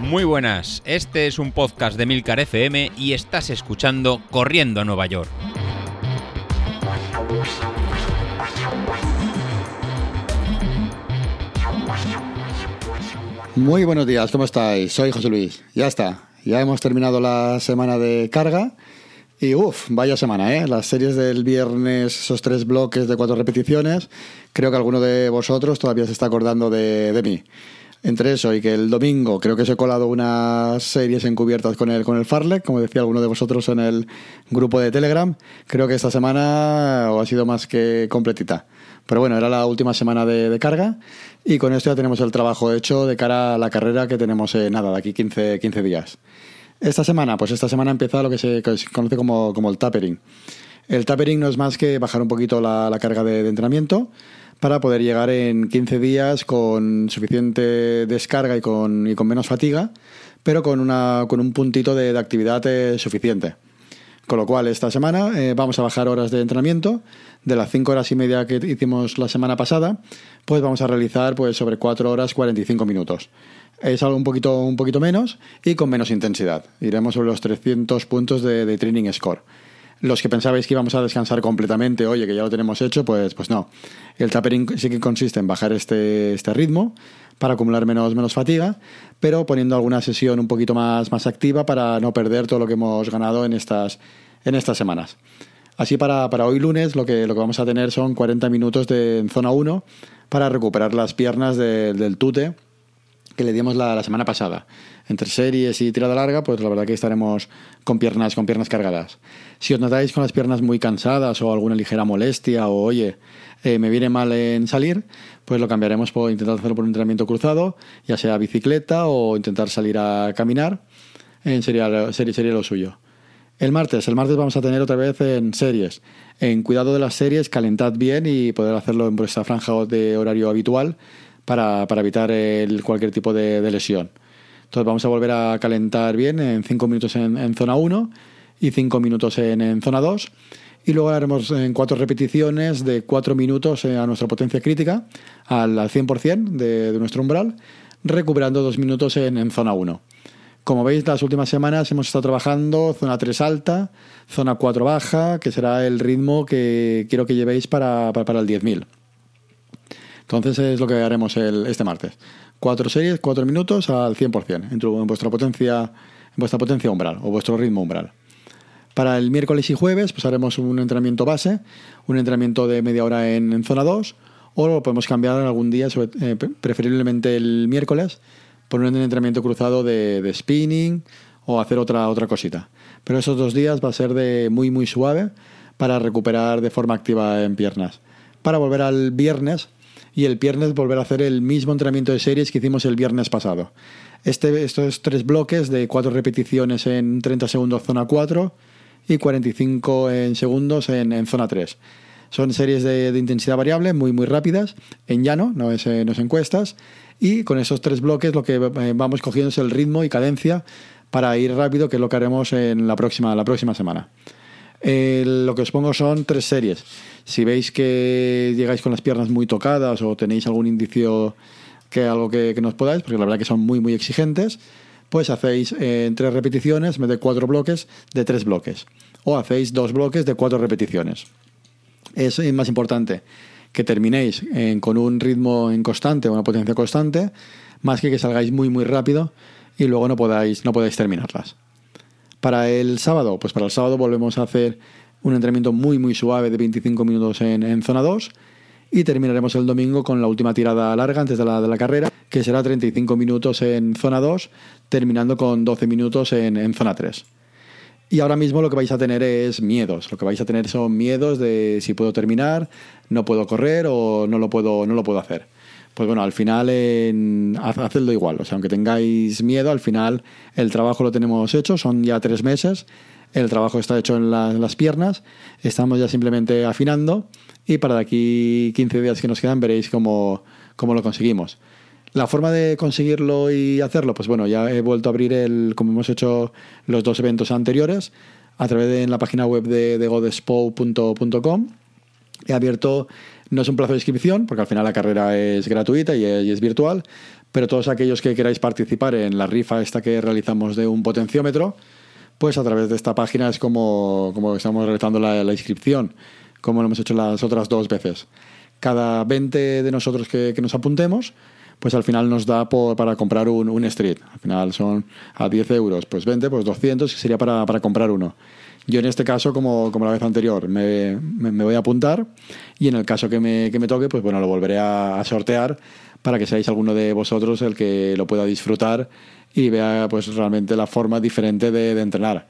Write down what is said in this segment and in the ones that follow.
Muy buenas, este es un podcast de Milcar FM y estás escuchando Corriendo a Nueva York. Muy buenos días, ¿cómo estáis? Soy José Luis. Ya está, ya hemos terminado la semana de carga. Y uff, vaya semana, ¿eh? Las series del viernes, esos tres bloques de cuatro repeticiones, creo que alguno de vosotros todavía se está acordando de, mí. Entre eso y que el domingo creo que os he colado unas series encubiertas con el, con el Farlek, como decía alguno de vosotros en el grupo de Telegram, creo que esta semana ha sido más que completita. Pero bueno, era la última semana de, carga y con esto ya tenemos el trabajo hecho de cara a la carrera que tenemos, eh, nada, de aquí 15, 15 días. Esta semana, pues esta semana empieza lo que se conoce como, como el tapering. El tapering no es más que bajar un poquito la, la carga de, entrenamiento para poder llegar en 15 días con suficiente descarga y con, y con menos fatiga, pero con, una, con un puntito de, de actividad eh, suficiente. Con lo cual, esta semana eh, vamos a bajar horas de entrenamiento. De las 5 horas y media que hicimos la semana pasada, pues vamos a realizar pues, sobre 4 horas 45 minutos. Es algo un poquito, un poquito menos y con menos intensidad. Iremos sobre los 300 puntos de, de training score. Los que pensabais que íbamos a descansar completamente, oye, que ya lo tenemos hecho, pues, pues no. El tapering sí que consiste en bajar este, este ritmo para acumular menos, menos fatiga, pero poniendo alguna sesión un poquito más, más activa para no perder todo lo que hemos ganado en estas, en estas semanas. Así para, para hoy lunes lo que, lo que vamos a tener son 40 minutos de, en zona 1 para recuperar las piernas de, del tute que le dimos la, semana pasada. Entre series y tirada larga, pues la verdad que estaremos con piernas, con piernas cargadas. Si os notáis con las piernas muy cansadas o alguna ligera molestia o oye, eh, me viene mal en salir, pues lo cambiaremos por intentar hacerlo por un entrenamiento cruzado, ya sea bicicleta o intentar salir a caminar. En sería, sería, sería lo suyo. El martes, el martes vamos a tener otra vez en series. En cuidado de las series, calentad bien y poder hacerlo en vuestra franja de horario habitual para, evitar cualquier tipo de, lesión. Entonces vamos a volver a calentar bien en 5 minutos en, zona 1 y 5 minutos en, zona 2. Y luego haremos en cuatro repeticiones de 4 minutos a nuestra potencia crítica, al, al 100% de, de, nuestro umbral, recuperando 2 minutos en, en zona 1. Como veis, las últimas semanas hemos estado trabajando zona 3 alta, zona 4 baja, que será el ritmo que quiero que llevéis para, para, para el 10.000. Entonces es lo que haremos el, este martes. Cuatro series, cuatro minutos al 100%, en, en, vuestra potencia, en vuestra potencia umbral o vuestro ritmo umbral. Para el miércoles y jueves pues haremos un entrenamiento base, un entrenamiento de media hora en, zona 2, o lo podemos cambiar algún día, eh, preferiblemente el miércoles, por un entrenamiento cruzado de, de, spinning o hacer otra, otra cosita. Pero esos dos días va a ser de muy muy suave para recuperar de forma activa en piernas. Para volver al viernes y el viernes volver a hacer el mismo entrenamiento de series que hicimos el viernes pasado. Este, estos tres bloques de cuatro repeticiones en 30 segundos zona 4 y 45 en segundos en, zona 3. Son series de, intensidad variable muy muy rápidas, en llano, no es, no es encuestas, y con esos tres bloques lo que eh, vamos cogiendo es el ritmo y cadencia para ir rápido, que es lo que haremos en la próxima, la próxima semana. Eh, lo que os pongo son tres series. Si veis que llegáis con las piernas muy tocadas o tenéis algún indicio que algo que, que nos podáis, porque la verdad que son muy muy exigentes, pues hacéis eh, en tres repeticiones, en vez de cuatro bloques, de tres bloques. O hacéis dos bloques de cuatro repeticiones. Es más importante que terminéis en, con un ritmo en constante, una potencia constante, más que que salgáis muy muy rápido y luego no podáis, no podáis terminarlas. Para el sábado, pues para el sábado volvemos a hacer un entrenamiento muy muy suave de 25 minutos en, en zona 2 y terminaremos el domingo con la última tirada larga antes de la, de la carrera, que será 35 minutos en zona 2, terminando con 12 minutos en, en zona 3. Y ahora mismo lo que vais a tener es miedos. Lo que vais a tener son miedos de si puedo terminar, no puedo correr o no lo puedo, no lo puedo hacer. Pues bueno, al final en, hacedlo igual. O sea, aunque tengáis miedo, al final el trabajo lo tenemos hecho. Son ya tres meses. El trabajo está hecho en, la, en las piernas. Estamos ya simplemente afinando. Y para de aquí 15 días que nos quedan veréis cómo, cómo lo conseguimos. La forma de conseguirlo y hacerlo, pues bueno, ya he vuelto a abrir el, como hemos hecho los dos eventos anteriores, a través de en la página web de godespo.com. He abierto, no es un plazo de inscripción, porque al final la carrera es gratuita y es, virtual, pero todos aquellos que queráis participar en la rifa esta que realizamos de un potenciómetro, pues a través de esta página es como, como estamos realizando la, inscripción, como lo hemos hecho las otras dos veces. Cada 20 de nosotros que, nos apuntemos, pues al final nos da por, para comprar un, un, street. Al final son a 10 euros, pues 20, pues 200, que sería para, para comprar uno. Yo en este caso, como, como la vez anterior, me, me, voy a apuntar y en el caso que me, que me toque, pues bueno, lo volveré a, sortear para que seáis alguno de vosotros el que lo pueda disfrutar y vea pues realmente la forma diferente de, entrenar.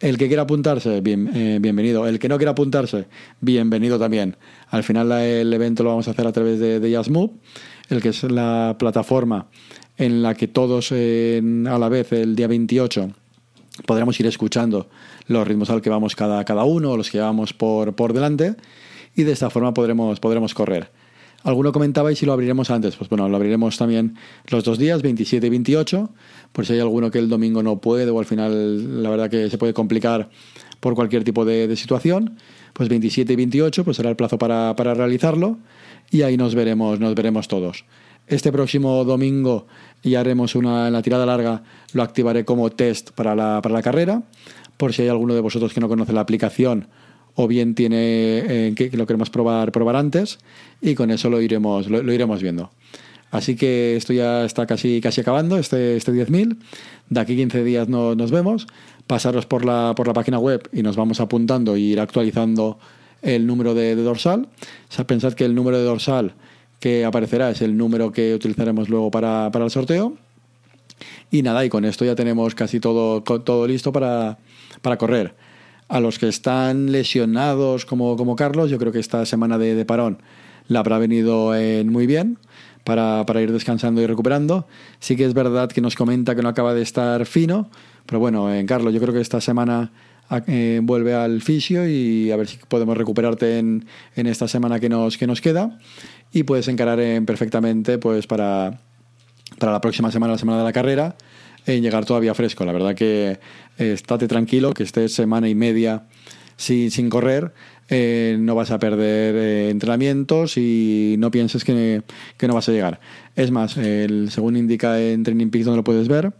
El que quiera apuntarse, bien, eh, bienvenido. El que no quiera apuntarse, bienvenido también. Al final el evento lo vamos a hacer a través de, de el que es la plataforma en la que todos eh, a la vez el día 28 podremos ir escuchando los ritmos al que vamos cada, cada uno, los que vamos por, por delante, y de esta forma podremos, podremos correr. Alguno comentaba y si lo abriremos antes. Pues bueno, lo abriremos también los dos días, 27 y 28, por si hay alguno que el domingo no puede o al final la verdad que se puede complicar por cualquier tipo de, de situación. Pues 27 y 28 pues será el plazo para, para realizarlo y ahí nos veremos, nos veremos todos. Este próximo domingo ya haremos una en la tirada larga, lo activaré como test para la, para la carrera, por si hay alguno de vosotros que no conoce la aplicación o bien tiene eh, que, lo queremos probar, probar antes y con eso lo iremos, lo, iremos viendo. Así que esto ya está casi, casi acabando, este, este 10.000. De aquí 15 días no, nos vemos. Pasaros por la, por la página web y nos vamos apuntando e ir actualizando el número de, de dorsal. O sea, pensad que el número de dorsal que aparecerá es el número que utilizaremos luego para, para el sorteo. Y nada, y con esto ya tenemos casi todo, todo listo para, para correr. A los que están lesionados como, como Carlos, yo creo que esta semana de, de parón la habrá venido eh, muy bien para, para, ir descansando y recuperando. Sí que es verdad que nos comenta que no acaba de estar fino, pero bueno, eh, Carlos, yo creo que esta semana eh, vuelve al fisio y a ver si podemos recuperarte en, en esta semana que nos, que nos queda y puedes encarar en perfectamente pues para, para la próxima semana, la semana de la carrera, en llegar todavía fresco. La verdad que eh, estate tranquilo, que estés semana y media sin, sin correr, eh, no vas a perder eh, entrenamientos y no pienses que, que, no vas a llegar. Es más, el, según indica en Training Peaks donde lo puedes ver,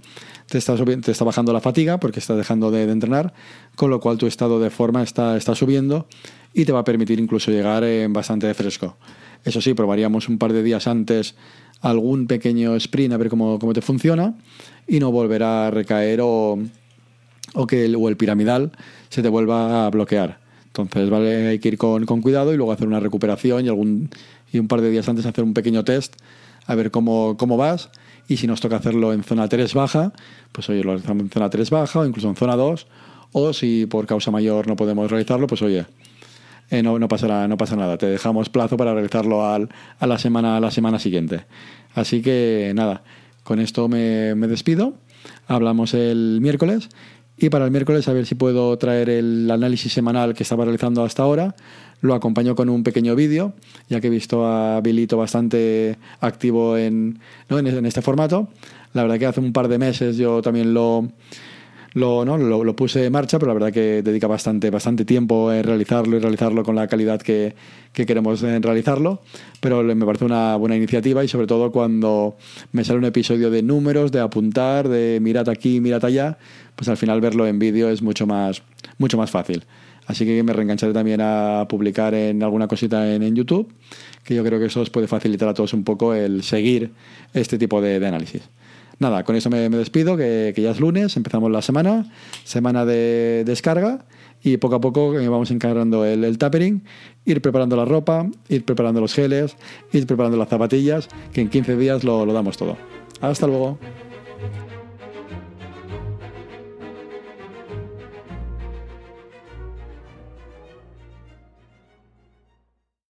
te está, te está bajando la fatiga porque estás dejando de, entrenar, con lo cual tu estado de forma está, está subiendo y te va a permitir incluso llegar en bastante fresco. Eso sí, probaríamos un par de días antes algún pequeño sprint a ver cómo, cómo te funciona y no volverá a recaer o, o que el, o el piramidal se te vuelva a bloquear. Entonces, vale, hay que ir con, con, cuidado y luego hacer una recuperación y, algún, y un par de días antes hacer un pequeño test a ver cómo, cómo vas. Y si nos toca hacerlo en zona 3 baja, pues oye, lo hacemos en zona 3 baja o incluso en zona 2. O si por causa mayor no podemos realizarlo, pues oye, eh, no, no, pasará, no pasa nada. Te dejamos plazo para realizarlo al, a, la semana, a la semana siguiente. Así que nada, con esto me, me despido. Hablamos el miércoles y para el miércoles a ver si puedo traer el análisis semanal que estaba realizando hasta ahora. Lo acompaño con un pequeño vídeo, ya que he visto a Bilito bastante activo en, ¿no? en, este formato. La verdad que hace un par de meses yo también lo, lo, ¿no? lo, puse en marcha, pero la verdad que dedica bastante, bastante tiempo en realizarlo y realizarlo con la calidad que, que queremos en realizarlo. Pero me parece una buena iniciativa y sobre todo cuando me sale un episodio de números, de apuntar, de mirad aquí, mirad allá, pues al final verlo en vídeo es mucho más, mucho más fácil. Así que me reengancharé también a publicar en alguna cosita en, en, YouTube, que yo creo que eso os puede facilitar a todos un poco el seguir este tipo de, de análisis. Nada, con eso me, despido, que, ya es lunes, empezamos la semana, semana de descarga y poco a poco eh, vamos encargando el, el tapering, ir preparando la ropa, ir preparando los geles, ir preparando las zapatillas, que en 15 días lo, lo damos todo. Hasta luego.